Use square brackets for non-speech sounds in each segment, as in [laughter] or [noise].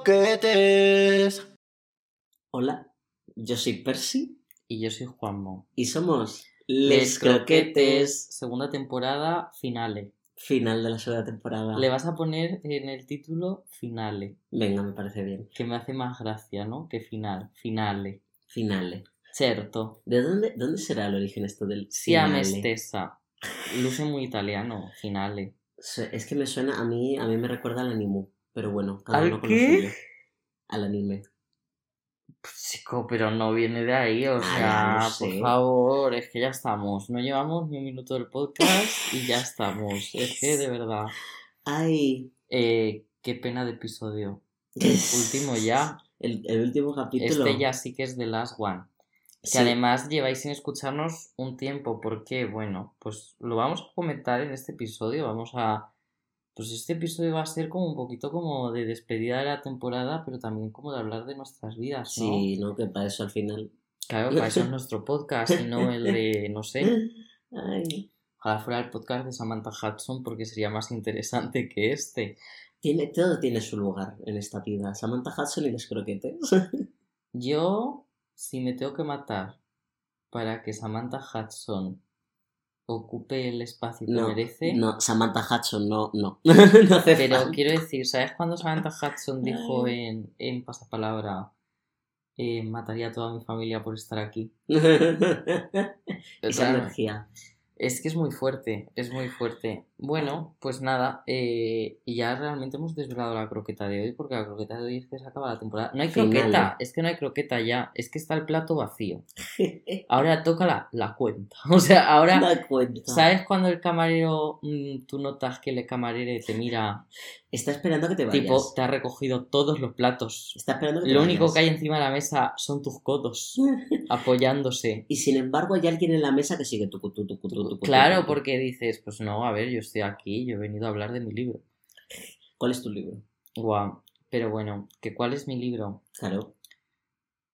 croquetes. Hola, yo soy Percy Y yo soy Juanmo. y somos Les Croquetes, Segunda temporada, finale. final de la segunda temporada. Le vas a poner en el título finale, Venga, me parece bien. que me hace más gracia, ¿no? Que final. Finale. Finale. Certo. ¿De dónde, dónde será el origen esto del finale? Luce muy italiano. Finale. Es que me suena, a mí, a mí me recuerda al anime, pero bueno, cada ¿Al uno con qué? lo suyo. Al anime. Chico, pero no viene de ahí, o Ah, sea, por sé. favor, es que ya estamos. No llevamos ni un minuto del podcast y ya estamos. Es que de verdad. Ay. Eh, qué pena de episodio. Último ya. El, el último capítulo. Este ya sí que es The Last One. Que Sí. además lleváis sin escucharnos un tiempo, porque, bueno, pues lo vamos a comentar en este episodio. Vamos a. Pues este episodio va a ser como un poquito como de despedida de la temporada, pero también como de hablar de nuestras vidas, ¿no? Sí, ¿no? Que para eso al final. Claro, para eso es nuestro podcast y no el de, no sé, [laughs] Ay. ojalá fuera el podcast de Samantha Hudson porque sería más interesante que este. Tiene, todo tiene su lugar en esta vida. Samantha Hudson y los croquetes. Yo, si me tengo que matar para que Samantha Hudson ocupe el espacio que No, merece, no, Samantha Hudson, no, no. [laughs] no hace pero falta. quiero decir, ¿sabes cuando Samantha Hudson dijo en, en pasapalabra eh, mataría a toda mi familia por estar aquí? [laughs] Esa Claro. energía. Es que es muy fuerte, es muy fuerte. Bueno, pues nada, eh, y ya realmente hemos desvelado la croqueta de hoy, porque la croqueta de hoy es que se acaba la temporada. No hay croqueta, es que no hay croqueta ya, es que está el plato vacío. [laughs] Ahora toca la, la cuenta. [laughs] O sea, ahora, Da cuenta. ¿sabes cuando el camarero, mm, tú notas que el camarero te mira, Está esperando que te vayas. tipo, te ha recogido todos los platos? Está esperando que te Lo único que hay encima de la mesa son tus codos, [laughs] apoyándose. Y sin embargo hay alguien en la mesa que sigue tu, tu, Claro, porque dices, pues no, a ver, yo estoy aquí, yo he venido a hablar de mi libro. ¿Cuál es tu libro? Guau, pero bueno, ¿que ¿cuál es mi libro? Claro.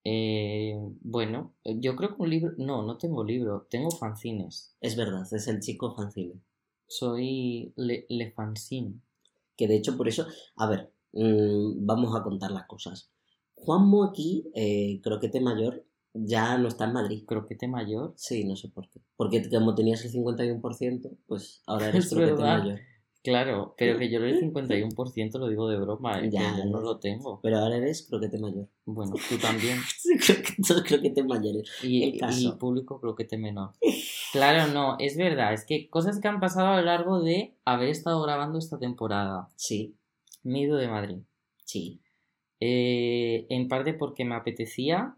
Eh, bueno, yo creo que un libro, no, no tengo libro, tengo fanzines. Es verdad, es el chico fanzine. Soy le, le fanzine. Que de hecho por eso... A ver, mm, vamos a contar las cosas. Juanmo aquí, eh, croquete mayor, ya no está en Madrid. Croquete mayor. Sí, no sé por qué. Porque como tenías el 51%, pues ahora eres Es croquete verdad. mayor. Claro, pero que yo el 51% [laughs] lo digo de broma, ¿eh? Ya, que yo no lo tengo. Pero ahora eres croquete mayor. Bueno, tú también. [laughs] Creo que [laughs] todos croquetes mayores. Y, El y caso. el público croquete menor. Claro, no, es verdad, es que cosas que han pasado a lo largo de haber estado grabando esta temporada. Sí, Me he ido de Madrid. sí. Eh, en parte porque me apetecía,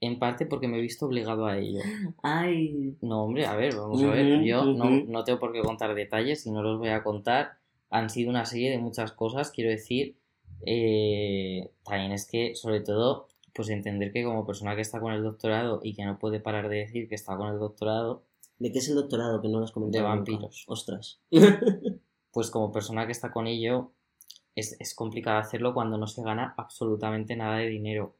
en parte porque me he visto obligado a ello. Ay. No, hombre, a ver, vamos a ver. Yo no, no tengo por qué contar detalles y no los voy a contar. Han sido una serie de muchas cosas, quiero decir. eh, también es que, sobre todo, pues entender que como persona que está con el doctorado y que no puede parar de decir que está con el doctorado, ¿De qué es el doctorado? Que no lo has comentado. De nunca. vampiros. Ostras. [laughs] pues como persona que está con ello, es, es complicado hacerlo cuando no se gana absolutamente nada de dinero.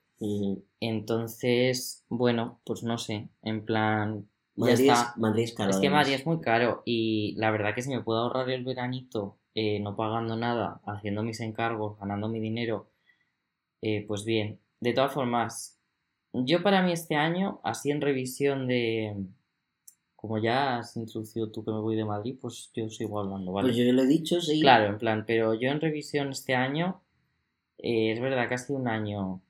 Entonces, bueno, pues no sé, en plan, ya Madrid, está. Madrid es caro. Es que además. Madrid es muy caro y la verdad que si me puedo ahorrar el veranito eh, no pagando nada, haciendo mis encargos, ganando mi dinero, eh, pues bien. De todas formas, yo para mí este año, así en revisión de... Como ya has introducido tú que me voy de Madrid, pues yo sigo hablando, ¿vale? Pues yo lo he dicho, sí. Claro, en plan, pero yo en revisión este año, eh, es verdad que ha sido un año,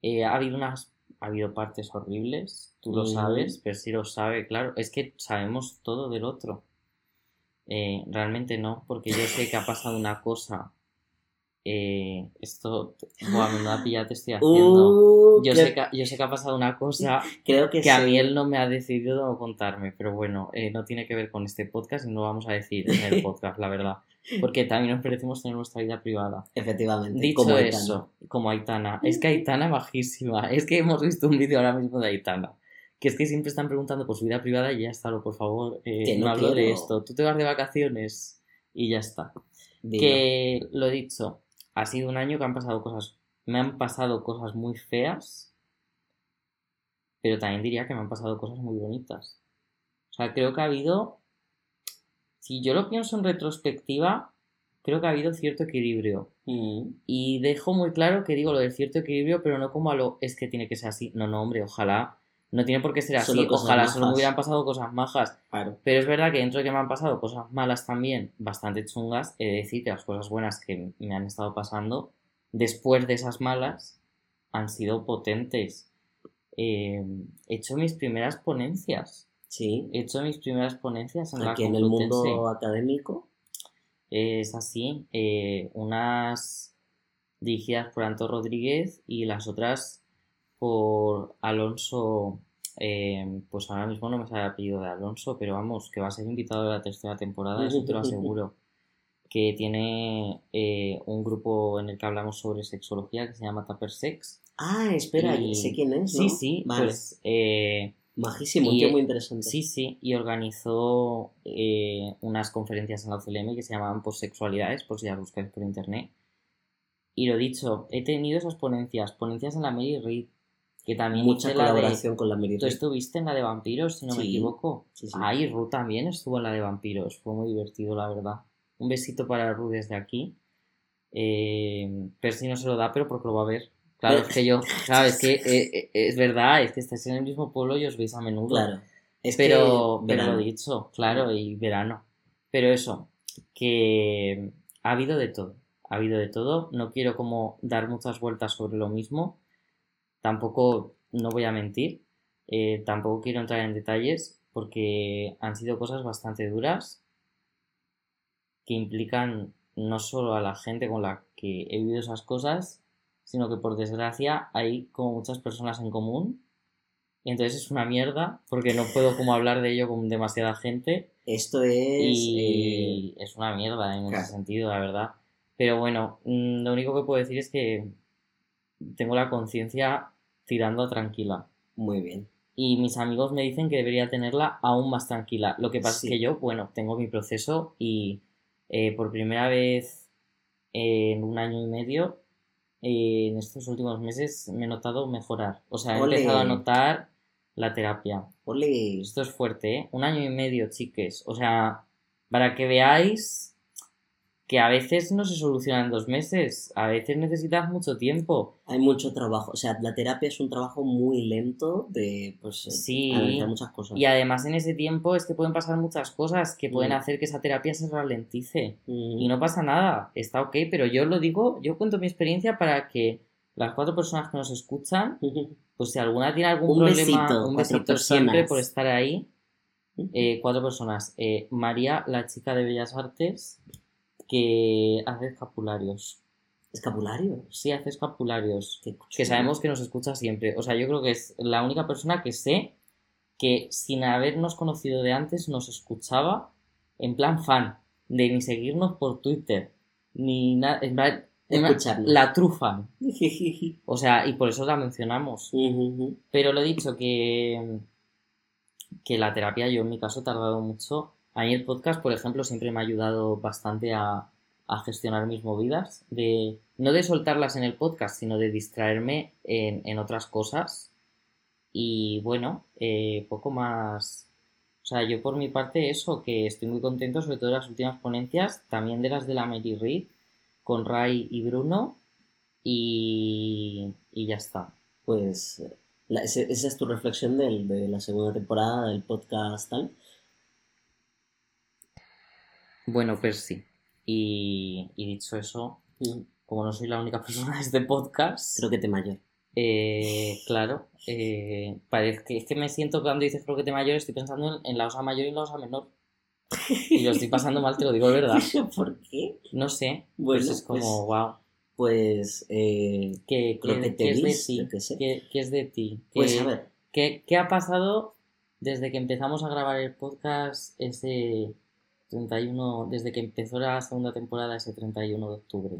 eh, ha habido unas, ha habido partes horribles, tú lo sabes, pero sí lo sabe, claro, es que sabemos todo del otro. Eh, realmente no, porque yo sé que ha pasado una cosa, eh, esto, buah, menuda [laughs] pilla te estoy haciendo. Uh, Yo creo, sé, que, yo sé que ha pasado una cosa [laughs] creo que, que a mí él no me ha decidido no contarme, pero bueno, eh, no tiene que ver con este podcast y no vamos a decir en el [laughs] podcast, la verdad. Porque también nos merecemos tener nuestra vida privada. Efectivamente. Dicho como Aitana. eso, como Aitana, es que Aitana bajísima, es que hemos visto un vídeo ahora mismo de Aitana, que es que siempre están preguntando por su vida privada y ya está, lo por favor, eh, Que no, no hablo de esto, tú te vas de vacaciones y ya está. Dilo. Que lo dicho, ha sido un año que han pasado cosas, me han pasado cosas muy feas, pero también diría que me han pasado cosas muy bonitas. O sea, creo que ha habido, si yo lo pienso en retrospectiva, creo que ha habido cierto equilibrio. Mm. Y dejo muy claro que digo lo del cierto equilibrio, pero no como a lo es que tiene que ser así. No, no, hombre, ojalá. No tiene por qué ser así. Solo Ojalá solo me hubieran pasado cosas majas. Claro. Pero es verdad que dentro de que me han pasado cosas malas también, bastante chungas, he de decir que las cosas buenas que me han estado pasando, después de esas malas, han sido potentes. Eh, he hecho mis primeras ponencias. Sí. He hecho mis primeras ponencias en Aquí la en el mundo académico. Es así, eh, unas dirigidas por Anto Rodríguez y las otras por Alonso, eh, pues ahora mismo no me sale el apellido de Alonso, pero vamos, que va a ser invitado de la tercera temporada, eso te lo [laughs] aseguro. Que tiene eh, un grupo en el que hablamos sobre sexología que se llama Tupper Sex. Ah, espera, Y- sé quién es, ¿no? Sí, sí, Vale. pues eh, Majísimo, un tío muy interesante. Sí, sí, y organizó eh, unas conferencias en la UCLM que se llamaban Posexualidades, por si las buscáis por internet. Y lo dicho, he tenido esas ponencias, ponencias en la Mary Read, que también Mucha de... colaboración con la Mary Tú estuviste en la de vampiros, si no me equivoco. sí, sí. Ah, y Ru también estuvo en la de vampiros, fue muy divertido, la verdad. Un besito para Ru desde aquí. Eh, Percy no se lo da, pero porque lo va a ver. Claro, es que yo, [laughs] ¿sabes? que eh, eh, es verdad, es que estáis en el mismo pueblo y os veis a menudo. Claro. Es pero, que pero lo dicho, claro, y verano. Pero eso, que ha habido de todo. Ha habido de todo. No quiero como dar muchas vueltas sobre lo mismo. Tampoco, no voy a mentir. eh, tampoco quiero entrar en detalles porque han sido cosas bastante duras que implican no solo a la gente con la que he vivido esas cosas, sino que por desgracia hay como muchas personas en común. Y entonces es una mierda porque no puedo como hablar de ello con demasiada gente Esto es. eh, y es una mierda en claro. ese sentido, la verdad. Pero bueno, mm, lo único que puedo decir es que tengo la conciencia tirando tranquila. Muy bien. Y mis amigos me dicen que debería tenerla aún más tranquila. Lo que pasa Sí. es que yo, bueno, tengo mi proceso y eh, por primera vez en un año y medio, eh, en estos últimos meses, me he notado mejorar. O sea, he empezado a notar la terapia. Ole. Esto es fuerte, ¿eh? Un año y medio, chiques. O sea, para que veáis que a veces no se soluciona en dos meses, a veces necesitas mucho tiempo. Hay mucho trabajo. O sea, la terapia es un trabajo muy lento de pues, eh, Sí. analizar muchas cosas. Y además en ese tiempo es que pueden pasar muchas cosas que pueden Mm. hacer que esa terapia se ralentice. Mm. Y no pasa nada, está ok, pero yo lo digo, yo cuento mi experiencia para que las cuatro personas que nos escuchan, [laughs] pues si alguna tiene algún Un problema, besito, un besito siempre por estar ahí. Eh, cuatro personas. Eh, María, la chica de Bellas Artes, que hace escapularios. Escapulario. Sí, hace escapularios. Que sabemos que nos escucha siempre. O sea, yo creo que es la única persona que sé que sin habernos conocido de antes nos escuchaba en plan fan. De ni seguirnos por Twitter. Ni nada. La trufan. [laughs] O sea, y por eso la mencionamos. Pero lo he dicho que, que la terapia, yo en mi caso he tardado mucho. A mí el podcast, por ejemplo, siempre me ha ayudado bastante a, a gestionar mis movidas. De, no de soltarlas en el podcast, sino de distraerme en, en otras cosas. Y bueno, eh, poco más. O sea, yo por mi parte eso, que estoy muy contento, sobre todo de las últimas ponencias, también de las de la Mary Read, con Ray y Bruno. Y, y ya está. Pues esa es tu reflexión de la segunda temporada del podcast tal. Bueno, pues sí. Y, y dicho eso, como no soy la única [laughs] persona de este podcast, Creo que te mayor. eh, claro, eh, parece que es que me siento cuando dices croquete mayor, estoy pensando en, en la osa mayor y la osa menor. Y lo estoy pasando mal, te lo digo de verdad. [laughs] ¿Por qué? No sé, Bueno, pues es como, pues- wow. Pues eh, ¿Qué, qué- qué es de ti? qué sé. ¿Qué, es de ti? Pues ¿Qué- a ver, ¿Qué, qué ha pasado desde que empezamos a grabar el podcast ese 31, desde que empezó la segunda temporada ese 31 de octubre?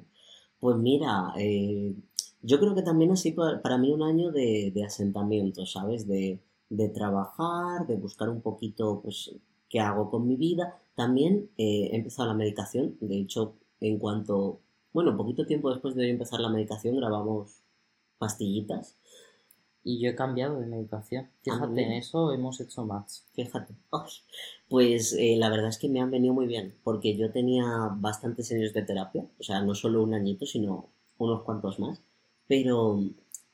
pues mira, eh, yo creo que también ha sido pa- para mí un año de, de asentamiento, ¿sabes? De, de trabajar, de buscar un poquito, pues, qué hago con mi vida. También eh, he empezado la medicación, de hecho, en cuanto, bueno, poquito tiempo después de empezar la medicación grabamos pastillitas. Y yo he cambiado de medicación. Fíjate, en eso hemos hecho más. Fíjate. pues eh, la verdad es que me han venido muy bien, porque yo tenía bastantes años de terapia, o sea, no solo un añito, sino unos cuantos más, pero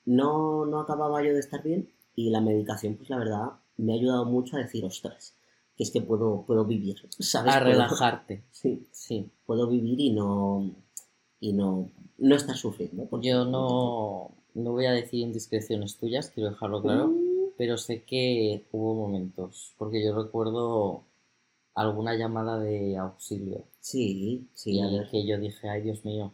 no, no acababa yo de estar bien y la medicación, pues la verdad, me ha ayudado mucho a decir, ostras, que es que puedo, puedo vivir, [laughs] ¿sabes? A relajarte. [laughs] Sí, sí, puedo vivir y no, y no, no estar sufriendo. Yo no, no voy a decir indiscreciones tuyas, quiero dejarlo claro, mm. pero sé que hubo momentos, porque yo recuerdo alguna llamada de auxilio. Sí, sí, a ver. que yo dije, ay Dios mío.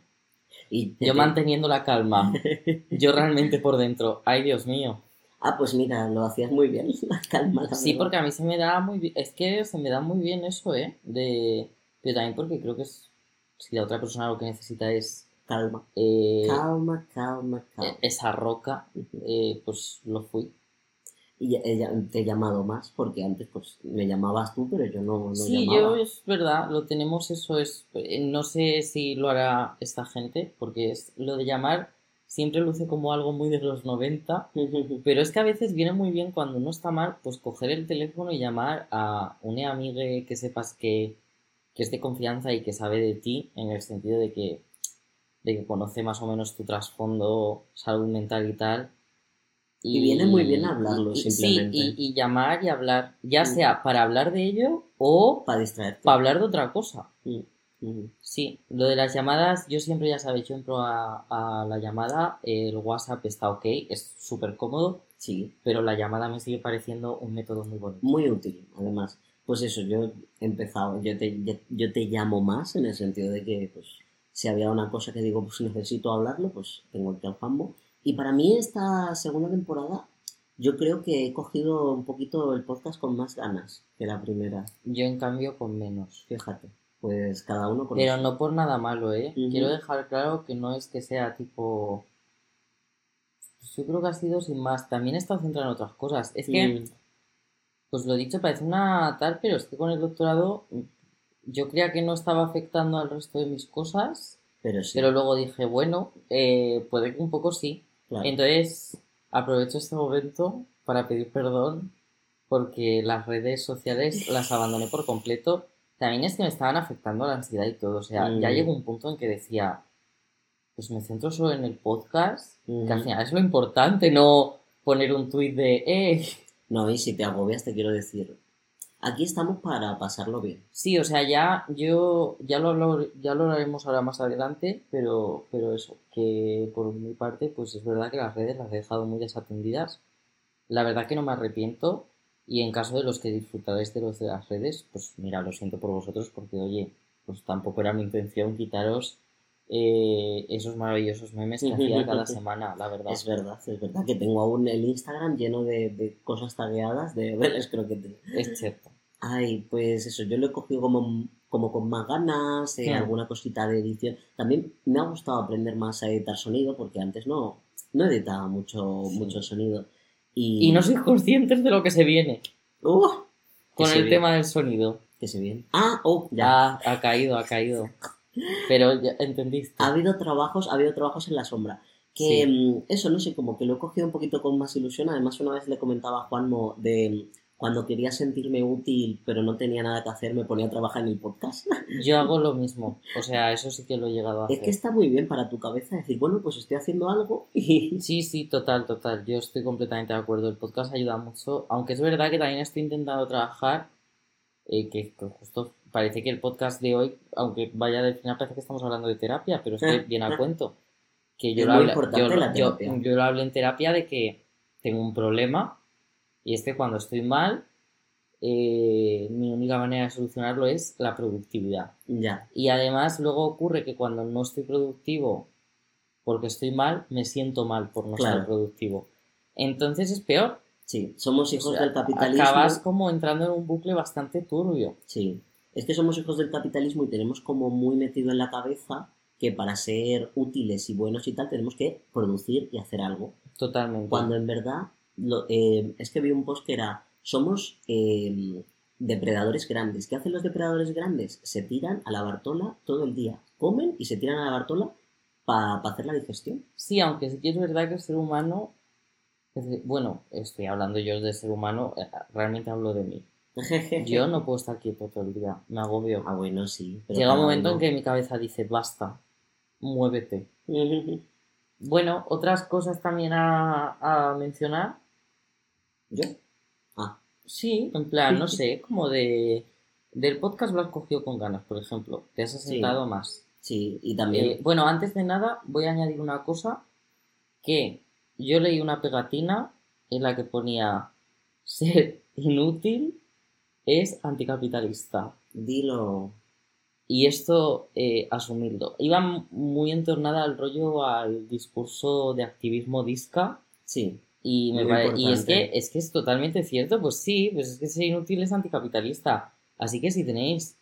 Y yo manteniendo la calma, [laughs] yo realmente por dentro, ay Dios mío. Ah, pues mira, lo hacías muy bien, [laughs] la calma. sí, porque a mí se me da muy bien, es que se me da muy bien eso, ¿eh? De... Pero también porque creo que es, si la otra persona lo que necesita es calma. Eh, calma, calma, calma. E-, esa roca, eh, pues lo fui. Y ella te he llamado más porque antes pues me llamabas tú, pero yo no, no sí, yo es verdad, lo tenemos, eso es, eh, no sé si lo hará esta gente, porque es lo de llamar siempre luce como algo muy de los 90, [laughs] pero es que a veces viene muy bien cuando uno está mal, pues coger el teléfono y llamar a una amiga que sepas que, que es de confianza y que sabe de ti, en el sentido de que de que conoce más o menos tu trasfondo, salud mental y tal. Y, viene muy bien hablarlo, simplemente. Sí, y, llamar y hablar, ya mm. sea para hablar de ello o para distraerte. Para hablar de otra cosa. Mm, mm. Sí, lo de las llamadas, yo siempre ya sabéis, yo entro a, a la llamada, el WhatsApp está ok, es súper cómodo, sí. pero la llamada me sigue pareciendo un método muy bonito. Muy útil, además. Pues eso, yo he empezado, yo te, yo te llamo más en el sentido de que, pues, si había una cosa que digo, pues necesito hablarlo, pues tengo el Alfambo. Y para mí esta segunda temporada, yo creo que he cogido un poquito el podcast con más ganas que la primera. Yo en cambio con menos. Fíjate, pues cada uno con Pero no por nada malo, ¿eh? Quiero dejar claro que no es que sea tipo... Pues yo creo que ha sido sin más. También he estado centrado en otras cosas. Es que, mm. pues lo dicho, parece una tal, pero es que con el doctorado yo creía que no estaba afectando al resto de mis cosas, pero, sí. pero luego dije, bueno, eh, puede que un poco sí. Entonces, aprovecho este momento para pedir perdón porque las redes sociales las abandoné por completo. También es que me estaban afectando la ansiedad y todo. O sea, ya mm. llegó un punto en que decía, pues me centro solo en el podcast, que al mm. final es lo importante, no poner un tuit de, eh. No, y si te agobias, te quiero decir, Aquí estamos para pasarlo bien. Sí, o sea, ya yo ya lo, ya lo haremos ahora más adelante, pero, pero eso, que por mi parte, pues es verdad que las redes las he dejado muy desatendidas. La verdad que no me arrepiento y en caso de los que disfrutaréis de los de las redes, pues mira, lo siento por vosotros porque, oye, pues tampoco era mi intención quitaros eh, esos maravillosos memes que hacía [laughs] cada semana, la verdad. Es verdad, es verdad que tengo aún el Instagram lleno de, de cosas tagueadas de veles creo que Es cierto. Ay, pues eso, yo lo he cogido como, como con más ganas, eh, alguna cosita de edición. También me ha gustado aprender más a editar sonido, porque antes no, no editaba mucho, mucho sonido. Y... y no soy conscientes de lo que se viene. Uh, con el tema del sonido. Que se viene. Ah, oh, ya. ha caído, ha caído. Pero ya entendiste. Ha habido trabajos, ha habido trabajos en la sombra. Que mm, eso, no sé, como que lo he cogido un poquito con más ilusión. Además, una vez le comentaba a Juanmo de cuando quería sentirme útil pero no tenía nada que hacer, me ponía a trabajar en el podcast. [laughs] Yo hago lo mismo, o sea, eso sí que lo he llegado a hacer. Es que está muy bien para tu cabeza decir, bueno, pues estoy haciendo algo y... [laughs] Sí, sí, total, total, yo estoy completamente de acuerdo, el podcast ayuda mucho, aunque es verdad que también estoy intentando trabajar, eh, que, justo parece que el podcast de hoy, aunque vaya del final, parece que estamos hablando de terapia, pero es que [laughs] viene al cuento. Que yo, lo hablé, yo, yo lo hablé en terapia de que tengo un problema y es que cuando estoy mal, eh, mi única manera de solucionarlo es la productividad. Ya. Y además luego ocurre que cuando no estoy productivo porque estoy mal, me siento mal por no ser productivo. Entonces es peor. Sí, somos hijos del capitalismo. Acabas como entrando en un bucle bastante turbio. Sí, es que somos hijos del capitalismo y tenemos como muy metido en la cabeza que para ser útiles y buenos y tal tenemos que producir y hacer algo. Totalmente. Cuando en verdad eh, es que vi un post que era, somos em, depredadores grandes. ¿Qué hacen los depredadores grandes? Se tiran a la Bartola todo el día. Comen y se tiran a la Bartola para hacer la digestión. Sí, aunque sí que es verdad que el ser humano Bueno, estoy hablando yo de ser humano, eh, realmente hablo de mí. [laughs] Yo no puedo estar quieto todo el día, me agobio. Ah, bueno, sí. pero Llega un momento en que mi cabeza dice, basta, muévete. [laughs] Bueno, otras cosas también a, a mencionar. ¿Yo? Ah, Sí, en plan, no [laughs] sé, como de... Del podcast lo has cogido con ganas, por ejemplo. Te has asentado más. sí, y también... Eh, bueno, antes de nada, voy a añadir una cosa que yo leí una pegatina en la que ponía ser inútil es anticapitalista. Dilo. Y esto, eh, asumirlo. Iba muy entornada al rollo al discurso de activismo disca. Sí, Y, me pare- y es, que, es que es totalmente cierto, pues sí, pues es que ser inútil es anticapitalista. Así que si tenéis,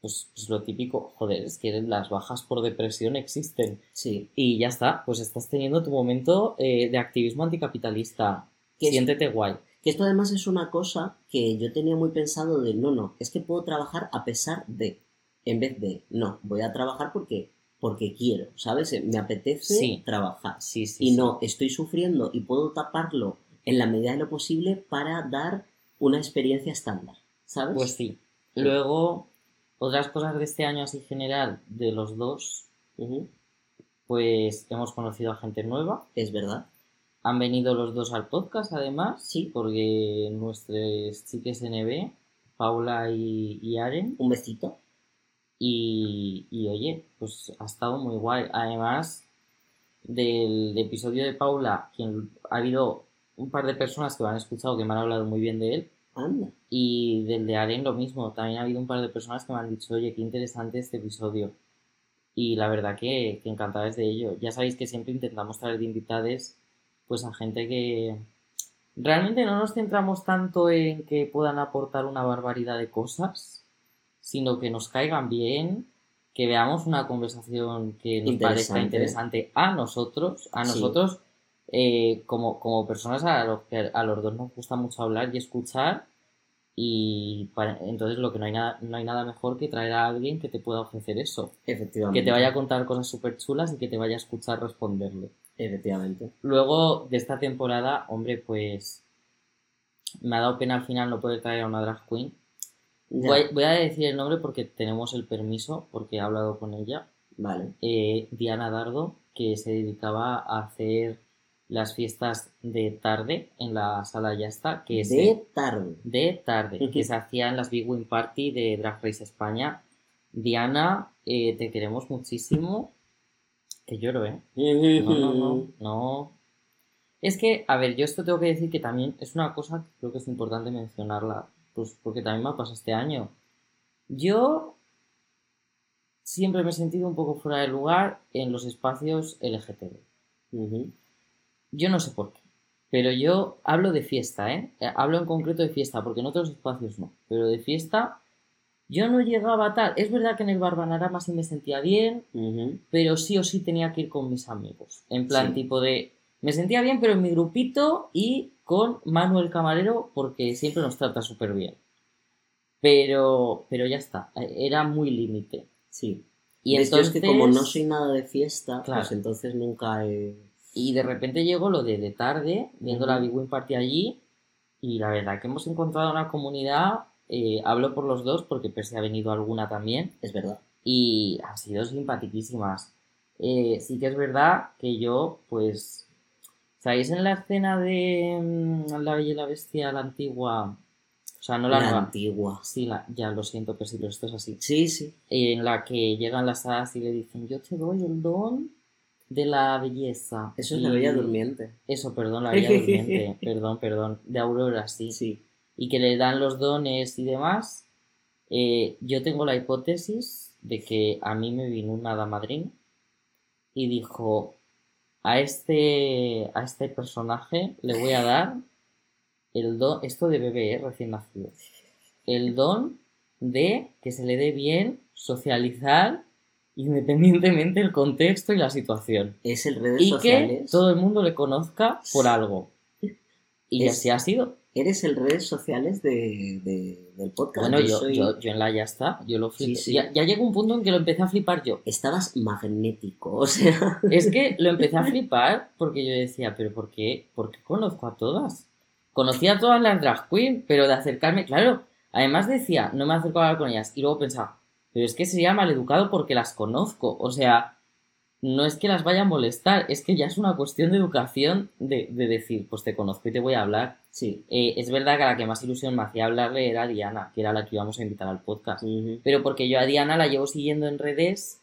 pues, pues lo típico, joder, es que las bajas por depresión existen. sí. Y ya está, pues estás teniendo tu momento eh, de activismo anticapitalista. Que es- Siéntete guay. Que esto además es una cosa que yo tenía muy pensado de, no, no, es que puedo trabajar a pesar de, en vez de, no, voy a trabajar porque, porque quiero, ¿sabes? Me apetece Sí. trabajar. Sí, sí. y no, estoy sufriendo y puedo taparlo en la medida de lo posible para dar una experiencia estándar, ¿sabes? Pues sí. Luego, otras cosas de este año así general, de los dos, pues hemos conocido a gente nueva. Es verdad. Han venido los dos al podcast, además. Sí. Porque nuestros chiques NB, Paula y, y Aren. Un besito. Y, y oye, pues ha estado muy guay. Además del episodio de Paula, quien ha habido un par de personas que me han escuchado que me han hablado muy bien de él. Anda. Y del de Aren lo mismo. También ha habido un par de personas que me han dicho, oye, qué interesante este episodio. Y la verdad que, que encantadas de ello. Ya sabéis que siempre intentamos traer de invitades pues a gente que realmente no nos centramos tanto en que puedan aportar una barbaridad de cosas, sino que nos caigan bien, que veamos una conversación que nos parezca Interesante. a nosotros, a Sí. nosotros eh, como, como personas a los que a los dos nos gusta mucho hablar y escuchar y para- entonces lo que no hay nada no hay nada mejor que traer a alguien que te pueda ofrecer eso Efectivamente. que te vaya a contar cosas súper chulas y que te vaya a escuchar responderle Efectivamente. luego de esta temporada hombre pues me ha dado pena al final no poder traer a una drag queen. Voy, voy a decir el nombre porque tenemos el permiso porque he hablado con ella Vale. eh, Diana Dardo, que se dedicaba a hacer las fiestas de tarde en la sala Ya está, que De tarde. de tarde, que se hacía en las Big Win Party de Drag Race España. Diana, eh, te queremos muchísimo. Que lloro, ¿eh? No, no, no, no. Es que, a ver, yo esto tengo que decir que también es una cosa que creo que es importante mencionarla, pues porque también me ha pasado este año. Yo siempre me he sentido un poco fuera de lugar en los espacios LGTB. Yo no sé por qué, pero yo hablo de fiesta, ¿eh? Hablo en concreto de fiesta, porque en otros espacios no, pero de fiesta yo no llegaba a tal. Es verdad que en el Barbanarama sí me sentía bien, pero sí o sí tenía que ir con mis amigos. En plan, Sí. tipo de. Me sentía bien, pero en mi grupito y con Manuel Camarero, porque siempre nos trata súper bien. Pero, pero ya está, era muy límite. Sí. Y. Yo entonces. es que como no soy nada de fiesta, Claro. pues entonces nunca he... Y de repente llegó lo de de tarde, viendo la. Big Win Party allí, y la verdad que hemos encontrado una comunidad, eh, hablo por los dos porque Percy ha venido alguna también, Es verdad. y han sido simpaticísimas. Eh, sí que es verdad que yo, pues, ¿sabéis en la escena de mm, La Bella y la Bestia, la antigua? O sea, no la, La nueva. antigua. Sí, la, ya lo siento, pero esto es así Sí, sí. en la que llegan las hadas y le dicen, yo te doy el don de la belleza. Eso es la bella durmiente. Eso, perdón, la bella [laughs] durmiente. perdón, perdón. De Aurora, sí. Sí. Y que le dan los dones y demás. Eh, yo tengo la hipótesis de que a mí me vino una hada madrina y dijo, a este, a este personaje le voy a dar el don, esto de bebé, eh, recién nacido, el don de que se le dé bien socializar independientemente del contexto y la situación. Es el redes Y que todo el mundo le conozca por algo. [laughs] Y Es- así ha sido. Eres el redes sociales de, de- del podcast. Bueno, yo, soy- yo, yo en la ya está, yo lo flipé. Sí, sí. Ya, ya llegó un punto en que lo empecé a flipar yo. Estabas magnético, o sea... [laughs] Es que lo empecé a flipar porque yo decía, pero ¿por qué, ¿por qué conozco a todas? Conocía a todas las drag queen, pero de acercarme, claro, además decía, no me acerco a hablar con ellas. Y luego pensaba, pero es que sería maleducado porque las conozco. O sea, no es que las vaya a molestar, es que ya es una cuestión de educación de, de decir, pues te conozco y te voy a hablar. Sí. Eh, es verdad que a la que más ilusión me hacía hablarle era Diana, que era la que íbamos a invitar al podcast. Pero porque yo a Diana la llevo siguiendo en redes,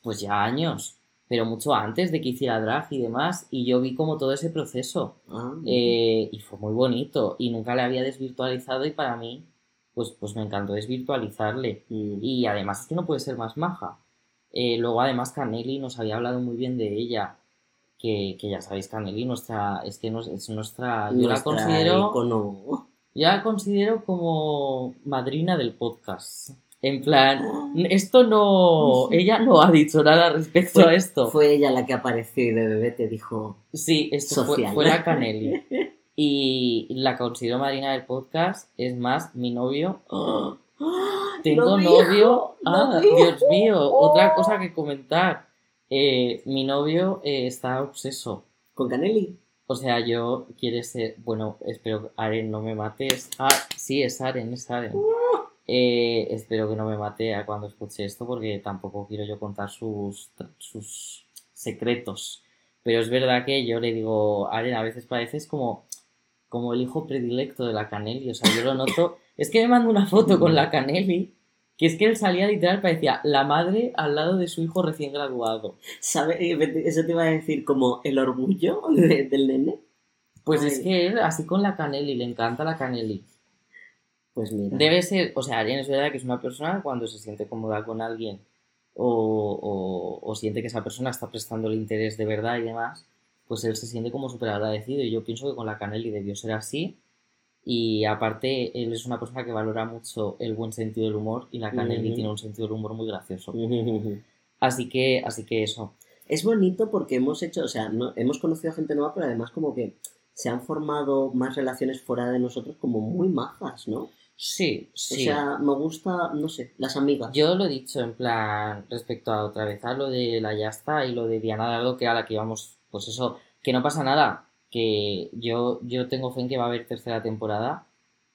pues ya años, pero mucho antes de que hiciera drag y demás, y yo vi como todo ese proceso. Ah, Eh, y fue muy bonito, y nunca le había desvirtualizado, y para mí, pues, pues me encantó desvirtualizarle. mm. Y además es que no puede ser más maja. Eh, luego además Canelli nos había hablado muy bien de ella. Que, que ya sabéis, Canelli, nuestra, es que nos- es nuestra, yo la considero, icono. yo la considero como madrina del podcast. En plan, esto no, [laughs] ella no ha dicho nada respecto a esto. Fue ella la que apareció y de bebé te dijo... Sí, esto fue, fue la Canelli. [laughs] Y la considero madrina del podcast, es más, mi novio [gasps] Tengo novio. lo ah. Dios mío, otra cosa que comentar. Eh, mi novio eh, está obseso. ¿Con Canelli? O sea, yo quiere ser. Bueno, espero que Aren no me mates. Ah, sí, es Aren, es Aren. Eh, espero que no me mate a cuando escuche esto porque tampoco quiero yo contar sus, sus secretos. Pero es verdad que yo le digo, Aren, a veces pareces como, como el hijo predilecto de la Canelli. O sea, yo lo noto. Es que me mando una foto con la Canelli, que es que él salía literal, parecía la madre al lado de su hijo recién graduado. ¿Sabe? Eso te iba a decir como el orgullo de- del nene. Pues Ay. es que él, así con la Canelli, le encanta la Canelli. Pues mira. Debe ser, o sea, Ariane es verdad que es una persona cuando se siente cómoda con alguien o, o- o siente que esa persona está prestando el interés de verdad y demás, pues él se siente como súper agradecido y yo pienso que con la Canelli debió ser así y aparte él es una persona que valora mucho el buen sentido del humor y la Canelli Ujú. tiene un sentido del humor muy gracioso. Así que, así que eso. Es bonito porque hemos hecho, o sea, no, hemos conocido a gente nueva, pero además como que se han formado más relaciones fuera de nosotros como muy majas, ¿no? Sí, O sí. sea, me gusta, no sé, las amigas. Yo lo he dicho en plan respecto a otra vez a lo de la ya está y lo de Diana Dardo que a la que íbamos, pues eso, que no pasa nada, que yo, yo tengo fe en que va a haber tercera temporada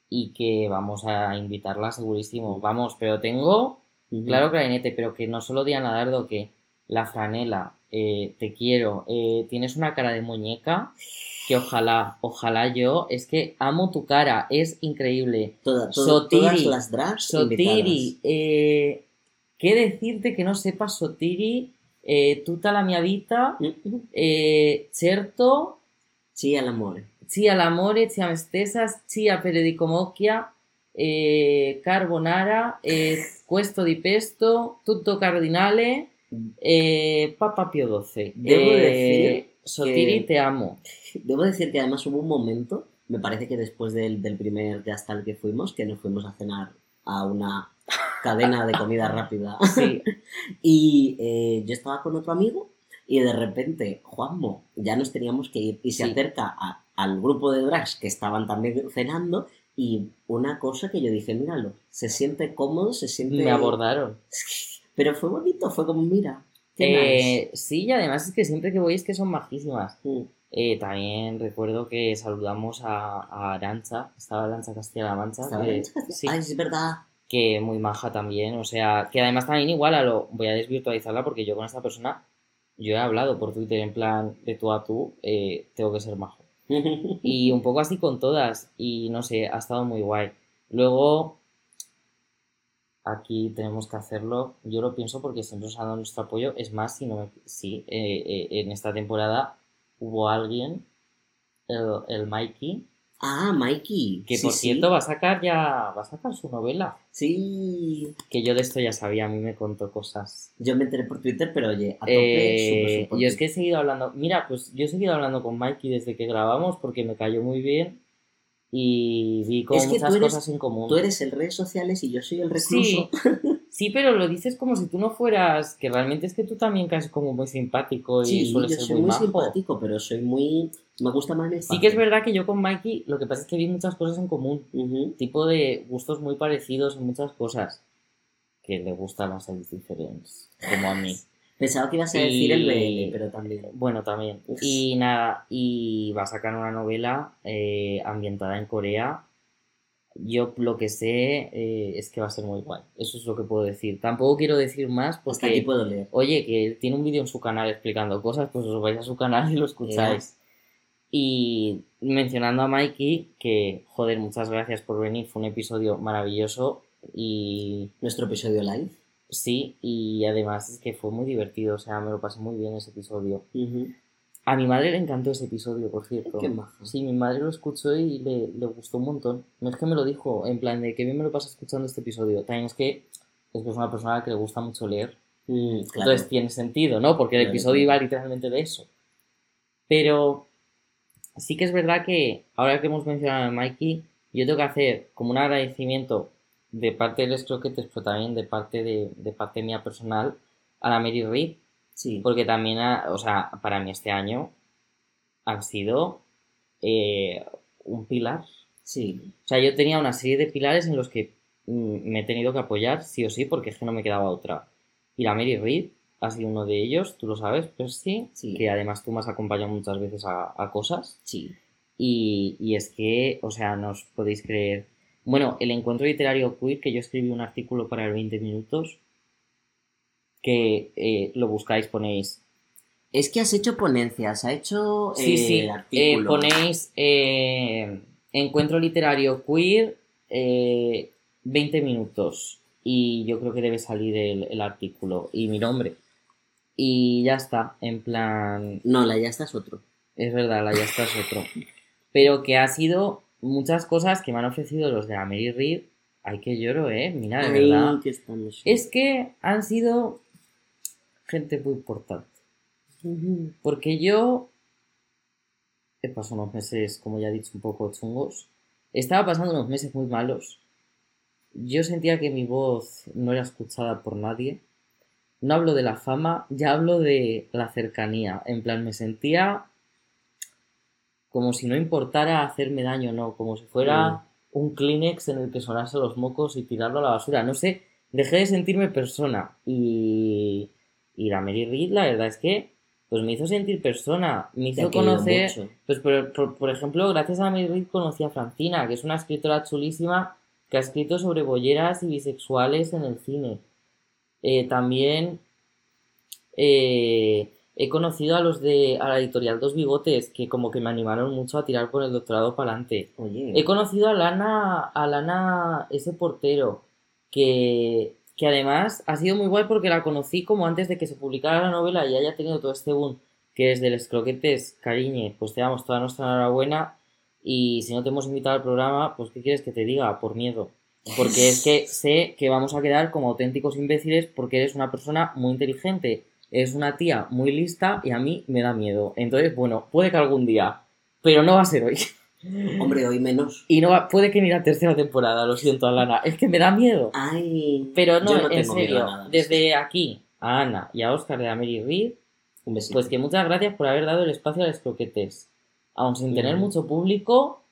y que vamos a invitarla segurísimo, vamos, pero tengo claro clarinete, pero que no solo Diana Dardo, que la franela, eh, te quiero, eh, tienes una cara de muñeca que ojalá, ojalá yo, es que amo tu cara, es increíble. Toda- to- Sotiri, todas las drags Sotiri, eh, ¿qué decirte que no sepas Sotiri? Eh, tutta la certo, Sí, al amor. cia l'amore, cia me stessa, cia per di comocchia, eh, carbonara, eh, [laughs] questo di pesto, tutto cardinale, eh, Papa Pio XII. Debo Eh, decir Sotiri, que- te amo. Debo decir que además hubo un momento, me parece que después del, del primer el que fuimos, que nos fuimos a cenar a una cadena de comida [laughs] rápida. Sí, [laughs] Y eh, yo estaba con otro amigo y de repente Juanmo ya nos teníamos que ir y se Sí. acerca a- al grupo de drags que estaban también cenando y una cosa que yo dije, míralo, se siente cómodo, se siente... me abordaron. Pero fue bonito, fue como, mira. Eh, sí, y además es que siempre que voy es que son majísimas. Mm. Eh, también recuerdo que saludamos a, a Arancha, estaba Arancha Castilla-La Mancha, que, sí, Ay, es verdad. que muy maja también, o sea, que además también igual a lo, voy a desvirtualizarla porque yo con esta persona, yo he hablado por Twitter en plan de tú a tú, eh, tengo que ser majo. [laughs] Y un poco así con todas, y no sé, ha estado muy guay. Luego, aquí tenemos que hacerlo, yo lo pienso porque siempre nos han dado nuestro apoyo, es más, si no me, sí, eh, eh, en esta temporada hubo alguien, el, el Mikey, Ah, Mikey. que Sí, por sí. cierto va a sacar ya, va a sacar su novela. Sí. Que yo de esto ya sabía, a mí me contó cosas. Yo me enteré por Twitter, pero oye, a tope, Eh, súper, súper yo es que he seguido hablando, mira, pues yo he seguido hablando con Mikey desde que grabamos porque me cayó muy bien y vi como Es que muchas eres- cosas en común. Tú eres el redes sociales y yo soy el recluso. Sí, [laughs] Sí, pero lo dices como si tú no fueras, que realmente es que tú también caes como muy simpático y Sí, sueles yo ser soy muy muy majo. simpático, pero soy muy... Me gusta más el Sí que es verdad que yo con Mikey lo que pasa es que vi muchas cosas en común, Ujú. tipo de gustos muy parecidos en muchas cosas, que le gustan las series diferentes, como a mí. [laughs] Pensaba que ibas a decir Y- el BL, pero también. Bueno, también. Uf. Y nada, y va a sacar una novela eh, ambientada en Corea. Yo lo que sé eh, es que va a ser muy guay. Eso es lo que puedo decir. Tampoco quiero decir más Hasta aquí porque, puedo leer. oye, que tiene un vídeo en su canal explicando cosas, pues os vais a su canal y lo escucháis. Y mencionando a Mikey, que, joder, muchas gracias por venir. Fue un episodio maravilloso y Nuestro episodio live. sí, y además es que fue muy divertido. O sea, me lo pasé muy bien ese episodio. A mi madre le encantó ese episodio, por cierto. Qué maja. Sí, mi madre lo escuchó y le, le gustó un montón. No es que me lo dijo, en plan de que bien me lo pasa escuchando este episodio. También es que es que es una persona que le gusta mucho leer. Mm, claro. Entonces tiene sentido, ¿no? Porque el Claro, episodio iba literalmente de eso. Pero sí que es verdad que ahora que hemos mencionado a Mikey, yo tengo que hacer como un agradecimiento de parte de los croquetes, pero también de parte de, de parte mía personal, a la Mary Reed, Sí. porque también, ha- o sea, para mí este año han sido eh, un pilar. Sí. O sea, yo tenía una serie de pilares en los que mm, me he tenido que apoyar, sí o sí, porque es que no me quedaba otra. Y la Mary Reed ha sido uno de ellos, tú lo sabes, Percy, Sí. que además tú me has acompañado muchas veces a, a cosas. Sí. Y, y es que, o sea, no os podéis creer. Bueno, el encuentro literario queer, que yo escribí un artículo para el 20 minutos, que eh, lo buscáis, ponéis Es que has hecho ponencias, ha hecho Sí, eh, sí. Eh, ponéis eh, encuentro literario queer eh, 20 minutos y yo creo que debe salir el, el artículo y mi nombre. Y ya está, en plan, No, la ya estás otro. es verdad, la ya está es otro. Pero que ha sido muchas cosas que me han ofrecido los de la Mary Reed. Ay, que lloro, eh. Mira, de Ay, verdad. que. Es que han sido gente muy importante. Porque yo he pasado unos meses, como ya he dicho, un poco chungos. Estaba pasando unos meses muy malos. Yo sentía que mi voz no era escuchada por nadie. No hablo de la fama, ya hablo de la cercanía. En plan, me sentía como si no importara hacerme daño, no, como si fuera un Kleenex en el que sonarse los mocos y tirarlo a la basura. No sé, dejé de sentirme persona. Y, y la Mary Reed, la verdad es que pues me hizo sentir persona, me hizo conocer, mucho. pues por, por- por ejemplo, gracias a Mary Reed conocí a Francina, que es una escritora chulísima que ha escrito sobre bolleras y bisexuales en el cine. Eh, también eh, he conocido a los de a la editorial Dos Bigotes, que como que me animaron mucho a tirar por el doctorado para adelante. Oye. He conocido a Lana, a Lana, ese portero, que, que además ha sido muy guay porque la conocí como antes de que se publicara la novela y haya tenido todo este boom, que desde los croquetes, cariñe, pues te damos toda nuestra enhorabuena y si no te hemos invitado al programa, pues ¿qué quieres que te diga? Por miedo. Porque es que sé que vamos a quedar como auténticos imbéciles porque eres una persona muy inteligente, eres una tía muy lista y a mí me da miedo. Entonces, bueno, puede que algún día, pero no va a ser hoy. [laughs] Hombre, hoy menos. Y no va- puede que ni la tercera temporada, lo siento, Alana. Es que me da miedo. Ay. Pero no, no en serio, nada. desde aquí a Ana y a Oscar de la Mary Reed, Un besito. pues que muchas gracias por haber dado el espacio a los croquetes. Aun sin tener mucho público,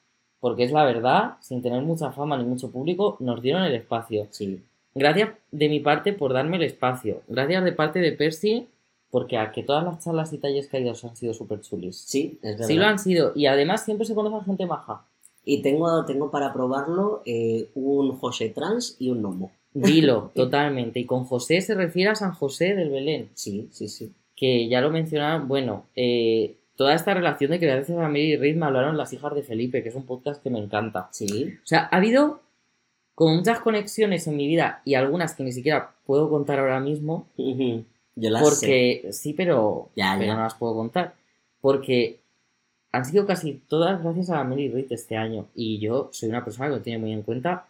porque es la verdad, sin tener mucha fama ni mucho público, nos dieron el espacio. Sí. Gracias de mi parte por darme el espacio. Gracias de parte de Percy, porque a que todas las charlas y talleres que ha ido han sido súper chulis. Sí, es verdad. Sí lo han sido. Y además siempre se conoce a gente maja. Y tengo, tengo para probarlo eh, un José Trans y un Nomo. Dilo, [laughs] totalmente. Y con José se refiere a San José del Belén, Sí, sí, sí. que ya lo mencionaban. Bueno, eh, toda esta relación de que gracias a Mary Reid me hablaron las hijas de Felipe, que es un podcast que me encanta. Sí. O sea, ha habido como muchas conexiones en mi vida y algunas que ni siquiera puedo contar ahora mismo. Yo las sé. porque sí, pero, Ya, pero ya. no las puedo contar. Porque han sido casi todas gracias a Mary Reid este año. Y yo soy una persona que lo tiene muy en cuenta.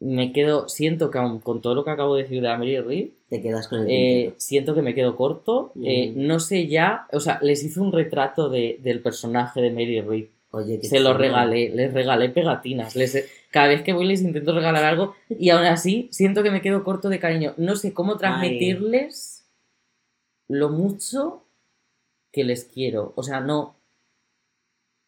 Me quedo, siento que aún con todo lo que acabo de decir de Mary Reid, Te quedas con el eh, siento que me quedo corto. Eh, no sé ya, o sea, les hice un retrato de, del personaje de Mary Reid. Oye, qué Se lo regalé, les regalé pegatinas. Les, cada vez que voy les intento regalar algo y aún así siento que me quedo corto de cariño. No sé cómo transmitirles lo mucho que les quiero. O sea, no.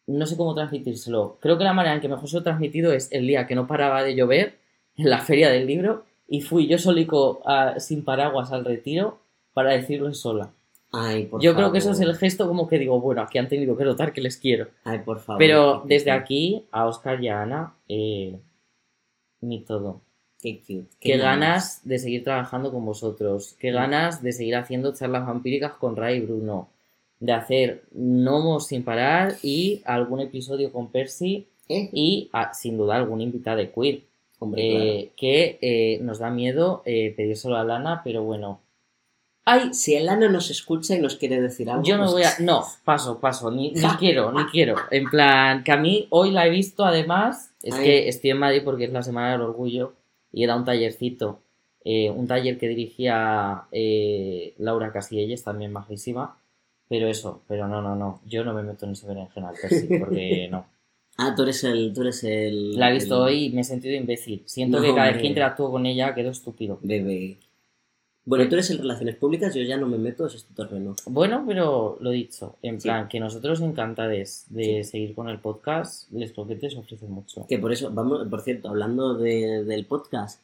No sé cómo transmitírselo. Creo que la manera en que mejor se lo he transmitido es el día que no paraba de llover en la feria del libro y fui yo solico a- sin paraguas al retiro para decirlo sola. Ay, por Yo creo que eso es favor. el gesto como que digo, bueno, aquí han tenido que notar que les quiero. Ay, por favor. Pero desde aquí, a Oscar y a Ana, eh, mi todo. Qué cute. Qué ganas de seguir trabajando con vosotros. Qué ganas de seguir haciendo charlas vampíricas con Ray y Bruno. De hacer gnomos sin parar y algún episodio con Percy ¿Eh? y, ah, sin duda, algún invitado de queer. Hombre, Eh, que eh, nos da miedo eh, pedírselo a Lana, pero bueno. ¡Ay! Si el Ana nos escucha y nos quiere decir algo. Yo no pues- voy a. No, paso, paso. Ni, ni quiero, ni quiero. En plan, que a mí hoy la he visto además. Es Ay. que estoy en Madrid porque es la Semana del Orgullo y he dado un tallercito. eh, un taller que dirigía eh, Laura Casillas, también majísima. Pero eso, pero no, no, no. Yo no me meto en ese berenjenal, Percy, porque [laughs] no. Ah, tú eres el. Tú eres el. La he visto el hoy y me he sentido imbécil. Siento No, que cada vez que interactúo con ella quedo estúpido. Bebé. Bueno, tú eres el Relaciones Públicas, yo ya no me meto, es tu terreno. Bueno, pero lo dicho, en Sí. plan, que nosotros encantados de seguir con el podcast, les croquetes ofrecen mucho. Que por eso, vamos, por cierto, hablando de- del podcast,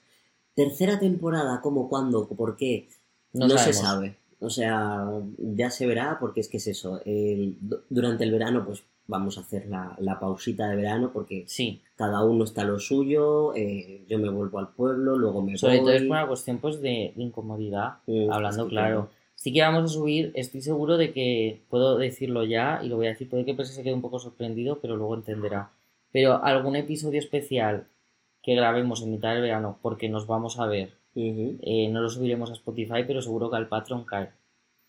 tercera temporada, ¿cómo, cuándo, por qué? No No, se sabe. O sea, ya se verá porque es que es eso. el- durante el verano, pues vamos a hacer la, la pausita de verano porque Sí, cada uno está a lo suyo. eh, yo me vuelvo al pueblo, luego me sobre voy. todo es por una cuestión pues de, incomodidad, Mm, hablando claro. Sí que vamos a subir, estoy seguro de que puedo decirlo ya y lo voy a decir, puede que Percy se quede un poco sorprendido, pero luego entenderá. Pero algún episodio especial que grabemos en mitad del verano porque nos vamos a ver, eh, no lo subiremos a Spotify, pero seguro que al Patreon cae.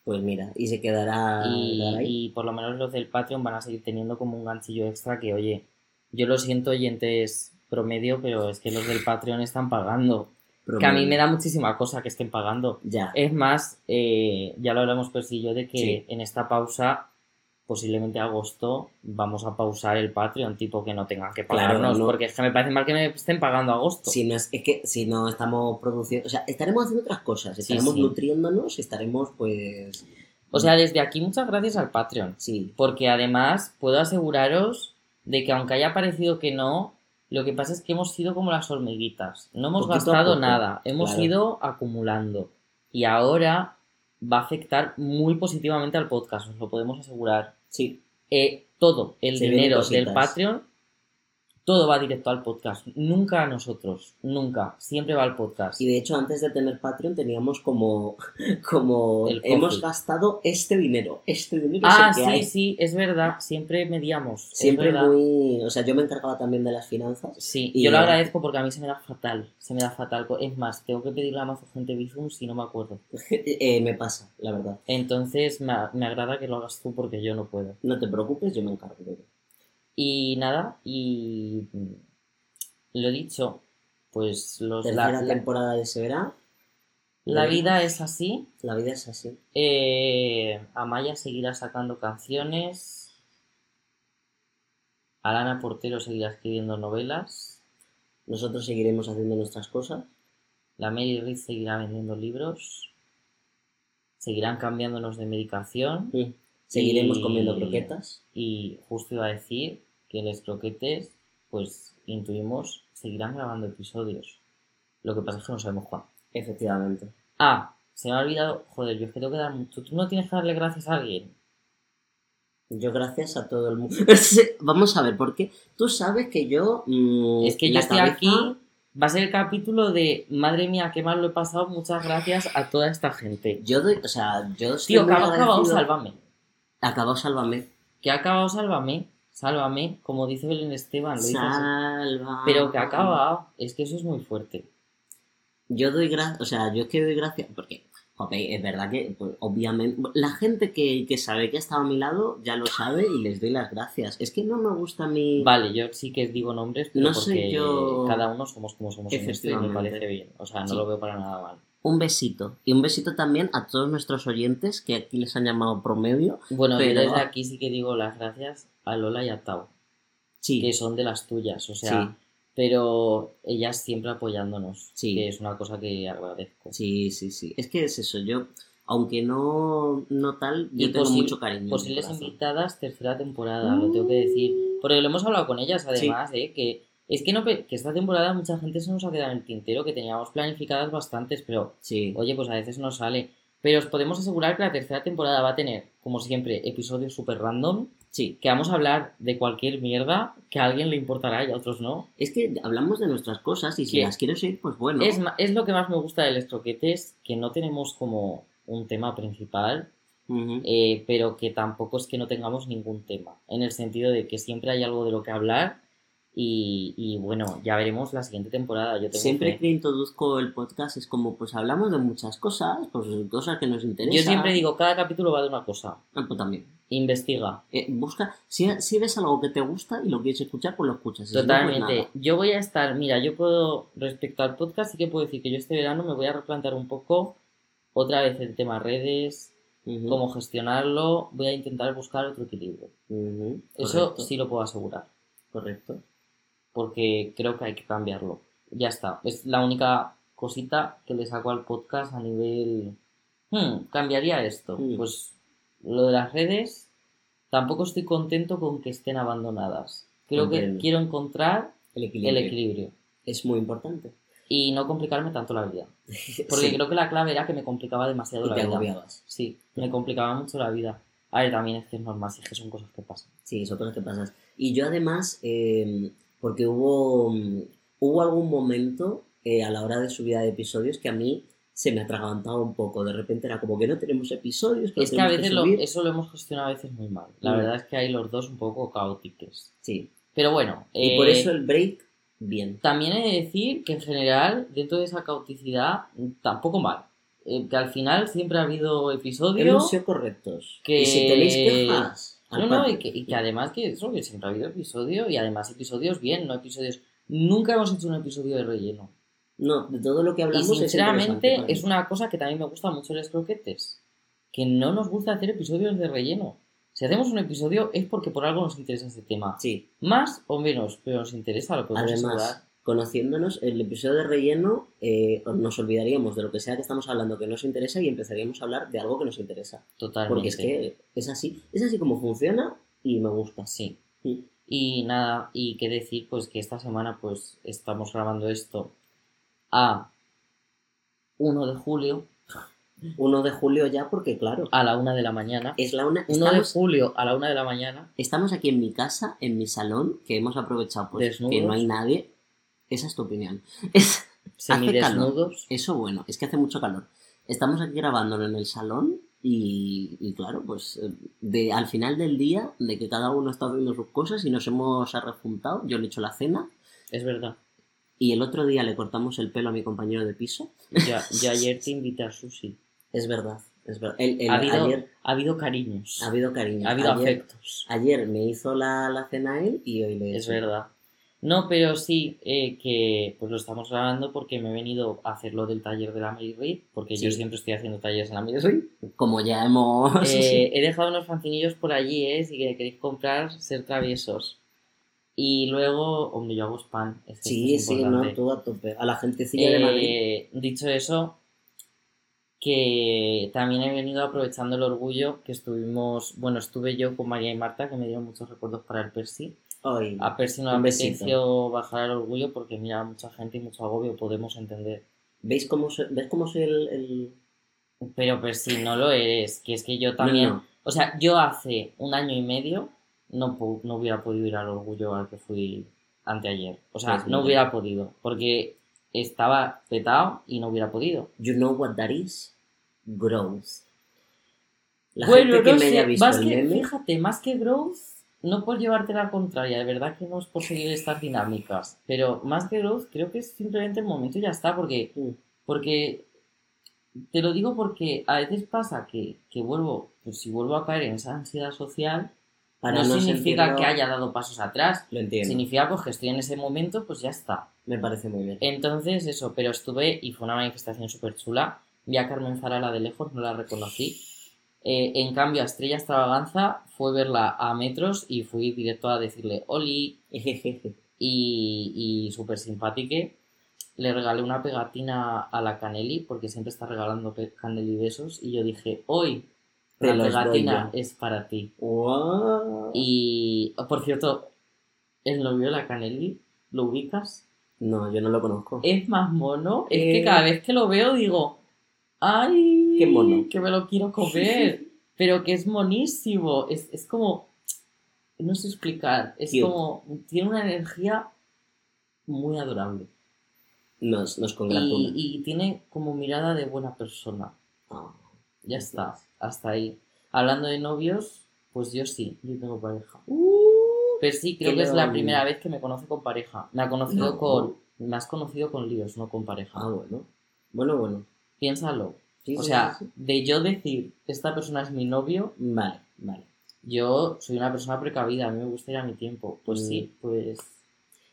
Pues mira, y se quedará, y, quedará ahí. y por lo menos los del Patreon van a seguir teniendo como un ganchillo extra que, oye, yo lo siento, oyentes promedio, pero es que los del Patreon están pagando. Que a mí me da muchísima cosa que estén pagando. Ya. Es más, eh, ya lo hablamos Percy y yo de que Sí. en esta pausa, posiblemente agosto, vamos a pausar el Patreon, tipo que no tengan que Claro, pagarnos, no. porque es que me parece mal que me estén pagando agosto. Si no es, es que si no estamos produciendo, o sea, estaremos haciendo otras cosas, estaremos sí. nutriéndonos, estaremos pues O sea, desde aquí muchas gracias al Patreon. sí, Porque además puedo aseguraros de que aunque haya parecido que no, lo que pasa es que hemos sido como las hormiguitas. No hemos Poquito gastado nada, hemos claro. ido acumulando. Y ahora va a afectar muy positivamente al podcast, os lo podemos asegurar. Sí, Eh, todo el Se dinero del Patreon, todo va directo al podcast. Nunca a nosotros, nunca. Siempre va al podcast. y de hecho antes de tener Patreon teníamos como [laughs] como El hemos gastado este dinero, este dinero Ah, sí, hay. sí, es verdad. Siempre mediamos. Siempre muy, o sea, yo me encargaba también de las finanzas. Sí, Y yo lo agradezco porque a mí se me da fatal, se me da fatal. Es más, tengo que pedirle a Mazo Gente Bizum si no me acuerdo. [laughs] Eh, me pasa, la verdad. Entonces me, me agrada que lo hagas tú porque yo no puedo. No te preocupes, yo me encargo de ello. Y nada, y lo dicho, pues los, la, Tercera la- temporada de Se verá, la vida es así. la vida es así. Eh, Amaya seguirá sacando canciones. Alana Portero seguirá escribiendo novelas. Nosotros seguiremos haciendo nuestras cosas. La Mary Reed seguirá vendiendo libros. Seguirán cambiándonos de medicación. Mm. Seguiremos Y- comiendo croquetas. Y justo iba a decir que los croquetes, pues intuimos, seguirán grabando episodios. Lo que pasa es que no sabemos cuándo. Efectivamente. Ah, se me ha olvidado. Joder, yo es que tengo que dar mucho. Tú no tienes que darle gracias a alguien. Yo gracias a todo el mundo. [laughs] Vamos a ver, porque tú sabes que yo... mm, Es que yo estoy cabeza- aquí. Va a ser el capítulo de Madre mía, qué mal lo he pasado. Muchas gracias a toda esta gente. Yo doy, o sea, yo Tío, que ha acabado Sálvame. Acabado Sálvame. Que ha acabado Sálvame. Sálvame, como dice Belén Esteban. Lo. Salva. Pero que ha acabado. Es que eso es muy fuerte. Yo doy gracias, o sea, yo es que doy gracias, porque, joder, es verdad que, pues, obviamente, la gente que, que sabe que ha estado a mi lado ya lo sabe y les doy las gracias. Es que no me gusta mi... Vale, yo sí que digo nombres, pero No porque yo- cada uno somos como somos en esto y me parece bien. O sea, no Sí. lo veo para nada mal. Un besito. Y un besito también a todos nuestros oyentes, que aquí les han llamado promedio. Bueno, yo Pero- desde aquí sí que digo las gracias a Lola y a Tao. Sí. que son de las tuyas, o sea, Sí. pero ellas siempre apoyándonos, Sí. que es una cosa que agradezco. Sí, sí, sí. Es que es eso, yo, aunque no, no tal, yo Y tengo mucho cariño. Posibles invitadas, tercera temporada, lo tengo que decir. Porque lo hemos hablado con ellas, además, ¿eh? Que es que, no, que esta temporada mucha gente se nos ha quedado en el tintero, que teníamos planificadas bastantes, pero Sí. oye, pues a veces no sale. Pero os podemos asegurar que la tercera temporada va a tener, como siempre, episodios súper random, Sí. que vamos a hablar de cualquier mierda que a alguien le importará y a otros no. Es que hablamos de nuestras cosas y si ¿Qué? las quiero seguir, pues bueno. Es, es lo que más me gusta del Estroquetes, que no tenemos como un tema principal, eh, pero que tampoco es que no tengamos ningún tema, en el sentido de que siempre hay algo de lo que hablar y, y bueno, ya veremos la siguiente temporada. Yo tengo Siempre fe. que introduzco el podcast es como, pues hablamos de muchas cosas, pues cosas que nos interesan. Yo siempre digo, cada capítulo va de una cosa. Ah, pues también. Investiga. Eh, busca, si, si ves algo que te gusta y lo quieres escuchar, pues lo escuchas. no, pues Totalmente. yo voy a estar, mira, yo puedo, respecto al podcast, sí que puedo decir que yo este verano me voy a replantear un poco otra vez el tema redes, Ujú. cómo gestionarlo, voy a intentar buscar otro equilibrio. Eso sí lo puedo asegurar, Correcto. Porque creo que hay que cambiarlo. Ya está. Es la única cosita que le saco al podcast a nivel... Hmm, cambiaría esto. Mm. Pues lo de las redes, tampoco estoy contento con que estén abandonadas. Creo que quiero encontrar El equilibrio. el equilibrio. Es muy importante. y no complicarme tanto la vida. [laughs] Porque Sí. creo que la clave era que me complicaba demasiado Y la te vida. agobiabas. Sí, me complicaba mucho la vida. A ver, también es que es normal, si es que son cosas que pasan. Sí, son cosas que pasan. Y yo además, eh, porque hubo, mm, hubo algún momento eh, a la hora de subida de episodios que a mí se me atragantaba un poco. De repente era como que no tenemos episodios. Que Es que a veces lo- subir. eso lo hemos gestionado a veces muy mal. La Mm. verdad es que hay los dos un poco caóticos. Sí. Pero bueno, Y eh, por eso el break, bien. también he de decir que en general, dentro de esa caoticidad, tampoco mal. Eh, que al final siempre ha habido episodios... Hemos sido correctos. que- Y si tenéis quejas, No, al no, patio. y que, y que además que eso, que siempre ha habido episodio y además episodios bien, no episodios... Nunca hemos hecho un episodio de relleno. No, de todo lo que Y hablamos es sinceramente es, una cosa que también me gusta mucho los croquetes. Que no nos gusta hacer episodios de relleno. Si hacemos un episodio es porque por algo nos interesa ese tema. Sí, Más o menos, pero nos interesa, lo podemos además, asegurar. Conociéndonos, el episodio de relleno eh, nos olvidaríamos de lo que sea que estamos hablando que nos interesa y empezaríamos a hablar de algo que nos interesa. Totalmente. Porque es que es así, es así como funciona y me gusta. Sí. Mm. Y nada, y qué decir, pues que esta semana pues estamos grabando esto a 1 de julio 1 de julio ya, porque claro, a la 1 de la mañana. es la una. 1 de julio a la 1 de la mañana. estamos aquí en mi casa, en mi salón, que hemos aprovechado pues Desnudos. que no hay nadie. Esa es tu opinión. [laughs] Es, Semidesnudos. eso bueno, es que hace mucho calor. Estamos aquí grabándolo en el salón y, y claro, pues eh, de, al final del día, de que cada uno está haciendo sus cosas y nos hemos arrejuntado, yo le he hecho la cena Es verdad. y el otro día le cortamos el pelo a mi compañero de piso. Ya, yo ayer te invité a sushi. Es verdad, es verdad. El- el- ha, habido, ayer ha habido cariños. ha habido cariño. ha habido ayer, afectos. ayer me hizo la, la cena él y hoy le he Es hecho. verdad. No, pero sí eh, que pues lo estamos grabando porque me he venido a hacer lo del taller de la Mary Reid, porque yo siempre estoy haciendo talleres en la Mary Reid. Como ya hemos... Eh, he dejado unos fancinillos por allí, ¿eh? Si que queréis comprar, ser traviesos. Y luego, hombre, yo hago spam. es que sí, sí, no, tú a tope. A la gentecilla de Madrid. Eh, dicho eso, que también he venido aprovechando el orgullo que estuvimos, bueno, estuve yo con María y Marta, que me dieron muchos recuerdos para el Percy. A Percy no le apeteció bajar el orgullo porque mira, mucha gente y mucho agobio podemos entender. ¿Veis cómo soy, ¿Ves cómo soy el...? el- Pero Percy no lo eres, que es que yo también, No, no. o sea, yo hace un año y medio no, no hubiera podido ir al orgullo al que fui anteayer. O sea, Pues no hubiera podido, porque estaba petado y no hubiera podido. You know what that is? Growth. La bueno, gente que no me haya sé, visto más el que, meme... fíjate, más que growth, no por llevarte la contraria, de verdad que no es por seguir estas dinámicas, pero más que growth creo que es simplemente el momento y ya está, porque, Mm. porque te lo digo porque a veces pasa que, que vuelvo, pues si vuelvo a caer en esa ansiedad social, Para no, no significa sentirlo- que haya dado pasos atrás, Lo entiendo. significa pues, que estoy en ese momento, pues ya está. Me parece muy bien. Entonces eso, pero estuve y fue una manifestación súper chula, vi a Carmen Farala de lejos, no la reconocí, Eh, en cambio, a Estrella Extravaganza fue verla a metros y fui directo a decirle Oli [laughs] y, y súper simpática. Le regalé una pegatina a la Caneli porque siempre está regalando Caneli besos y yo dije, hoy la pegatina yo". es para ti. Y, por cierto, el novio de la Caneli, ¿lo ubicas? No, yo no lo conozco. Es más mono. Es Eh. que cada vez que lo veo digo, ¡ay! Qué mono. Que me lo quiero [laughs] comer. pero que es monísimo. Es, es como. No sé explicar. Es Cute. como. Tiene una energía muy adorable. Nos, nos Y, congratula. y tiene como mirada de buena persona. Ah, Ya está. Hasta ahí. Hablando de novios, pues yo sí. Yo tengo pareja. Uh, Pero sí, creo que es la primera vez que me conoce con pareja. Me ha conocido No. con. Me has conocido con líos, no con pareja. ah, bueno. Bueno, bueno. Piénsalo. Sí, o sí, sea, sí, de yo decir, esta persona es mi novio, Vale, vale. yo soy una persona precavida, a mí me gusta ir a mi tiempo. Pues Mm. sí, pues,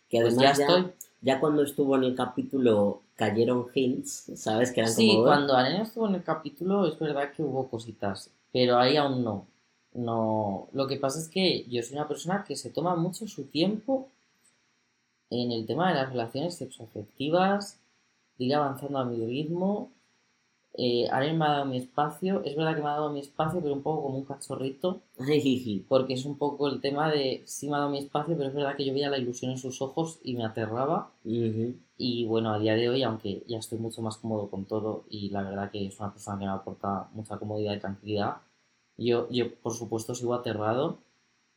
Que pues además ya ya, estoy. ya cuando estuvo en el capítulo cayeron hints, ¿sabes? Que eran Sí, como... cuando Arena estuvo en el capítulo es verdad que hubo cositas, pero ahí aún no. No, lo que pasa es que yo soy una persona que se toma mucho su tiempo en el tema de las relaciones sexoafectivas, de ir avanzando a mi ritmo. Eh, Aren me ha dado mi espacio, es verdad que me ha dado mi espacio, pero un poco como un cachorrito, [laughs] porque es un poco el tema de sí me ha dado mi espacio, pero es verdad que yo veía la ilusión en sus ojos y me aterraba. Y bueno, a día de hoy, aunque ya estoy mucho más cómodo con todo y la verdad que es una persona que me aporta mucha comodidad y tranquilidad, yo, yo por supuesto sigo aterrado,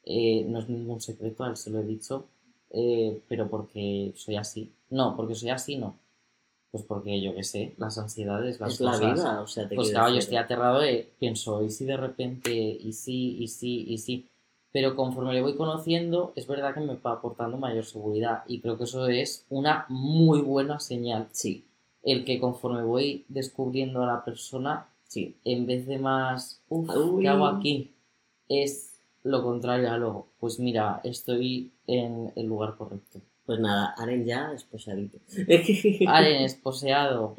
eh, no es ningún secreto, a él se lo he dicho, eh, pero porque soy así. No, porque soy así, no. Pues porque yo qué sé, las ansiedades, las Es la vida, o sea, te Pues claro, yo estoy aterrado de, pienso, y si de repente, y sí, y sí, y sí. Pero conforme le voy conociendo, es verdad que me va aportando mayor seguridad. Y creo que eso es una muy buena señal. Sí, El que conforme voy descubriendo a la persona, sí. en vez de más, uff. ¿qué hago aquí? Es lo contrario a lo, pues mira, estoy en el lugar correcto. Pues nada, Aren ya esposadito. [laughs] Aren es poseado.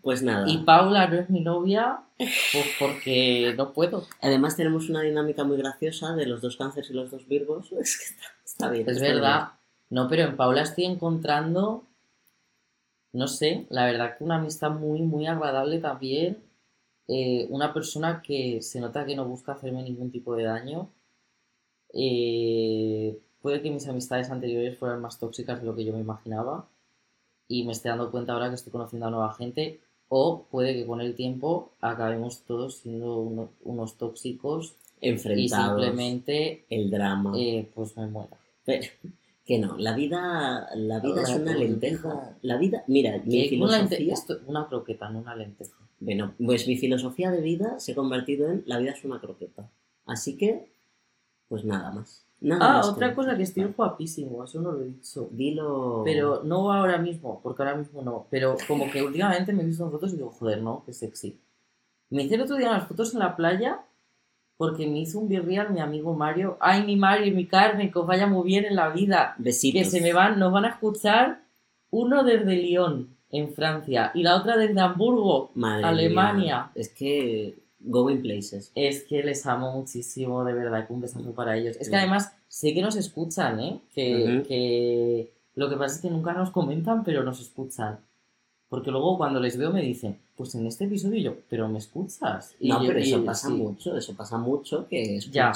Pues nada. Y Paula no es mi novia, pues porque no puedo. Además tenemos una dinámica muy graciosa de los dos cánceres y los dos virgos. [laughs] Es que está, está bien. Es está verdad. No, pero en Paula estoy encontrando, no sé, la verdad que una amistad muy, muy agradable también. Eh, una persona que se nota que no busca hacerme ningún tipo de daño. Eh, puede que mis amistades anteriores fueran más tóxicas de lo que yo me imaginaba. Y me esté dando cuenta ahora que estoy conociendo a nueva gente. O puede que con el tiempo acabemos todos siendo uno- unos tóxicos y Enfrentados. simplemente El drama. eh, pues me muera. Pero, que no, la vida, la vida es una vida. lenteja. La vida, mira, mi Que una, lente- filosofía. esto- una croqueta, no una lenteja. Bueno, pues mi filosofía de vida se ha convertido en la vida es una croqueta. Así que, pues nada más. Nada Ah, otra cosa que estoy guapísimo, eso no lo he dicho. Dilo. Pero no ahora mismo, porque ahora mismo no. Pero como que últimamente me he visto en fotos y digo, joder, no, qué sexy. Me hice el otro día unas fotos en la playa porque me hizo un birreal mi amigo Mario. Ay, mi Mario, mi Carmen, que os vaya muy bien en la vida. Besitos. Que se me van, nos van a escuchar uno desde Lyon, en Francia, y la otra desde Hamburgo, Madre Alemania. mía. Es que going places. Es que les amo muchísimo, de verdad, que un besazo para ellos. Es que además sé que nos escuchan, ¿eh? Que, que lo que pasa es que nunca nos comentan, pero nos escuchan. Porque luego cuando les veo me dicen, pues en este episodio yo, pero me escuchas. Y no, yo- pero y- eso pasa sí. mucho, eso pasa mucho, que Ya.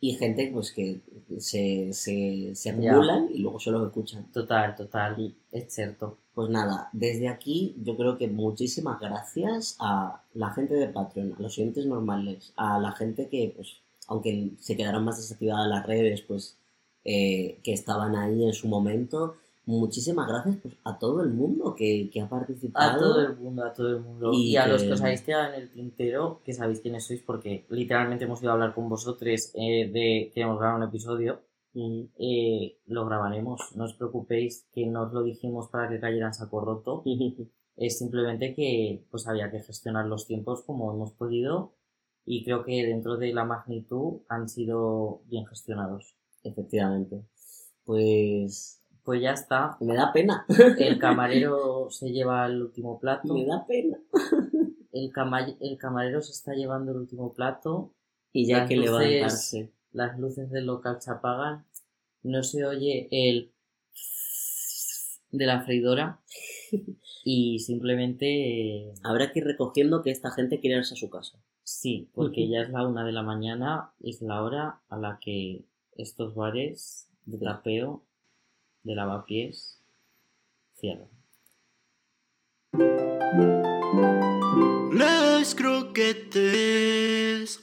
Y gente pues que se, se, se Ya. acumulan y luego solo escuchan. Total, total, es cierto. Pues nada, desde aquí yo creo que muchísimas gracias a la gente de Patreon, a los oyentes normales, a la gente que, pues, aunque se quedaron más desactivadas las redes, pues, eh, que estaban ahí en su momento. Muchísimas gracias pues, a todo el mundo que, que ha participado. A todo el mundo, a todo el mundo. Y, Y a que- los que os habéis quedado en el tintero, que sabéis quiénes sois, porque literalmente hemos ido a hablar con vosotros eh, de que hemos grabado un episodio. Mm, eh, lo grabaremos. No os preocupéis que no os lo dijimos para que cayera en saco roto. [laughs] Es simplemente que pues había que gestionar los tiempos como hemos podido y creo que dentro de la magnitud han sido bien gestionados. Efectivamente. Pues Pues ya está. me da pena, El camarero se lleva el último plato. me da pena. el, el camarero se está llevando el último plato. Y ya hay que levantarse. Las luces del local se apagan. No se oye el de la freidora. [laughs] y simplemente. Habrá que ir recogiendo que esta gente quiere irse a su casa. Sí, porque ya es la una de la mañana, es la hora a la que estos bares de tapeo, de lavapiés, cierran. Les croquetes.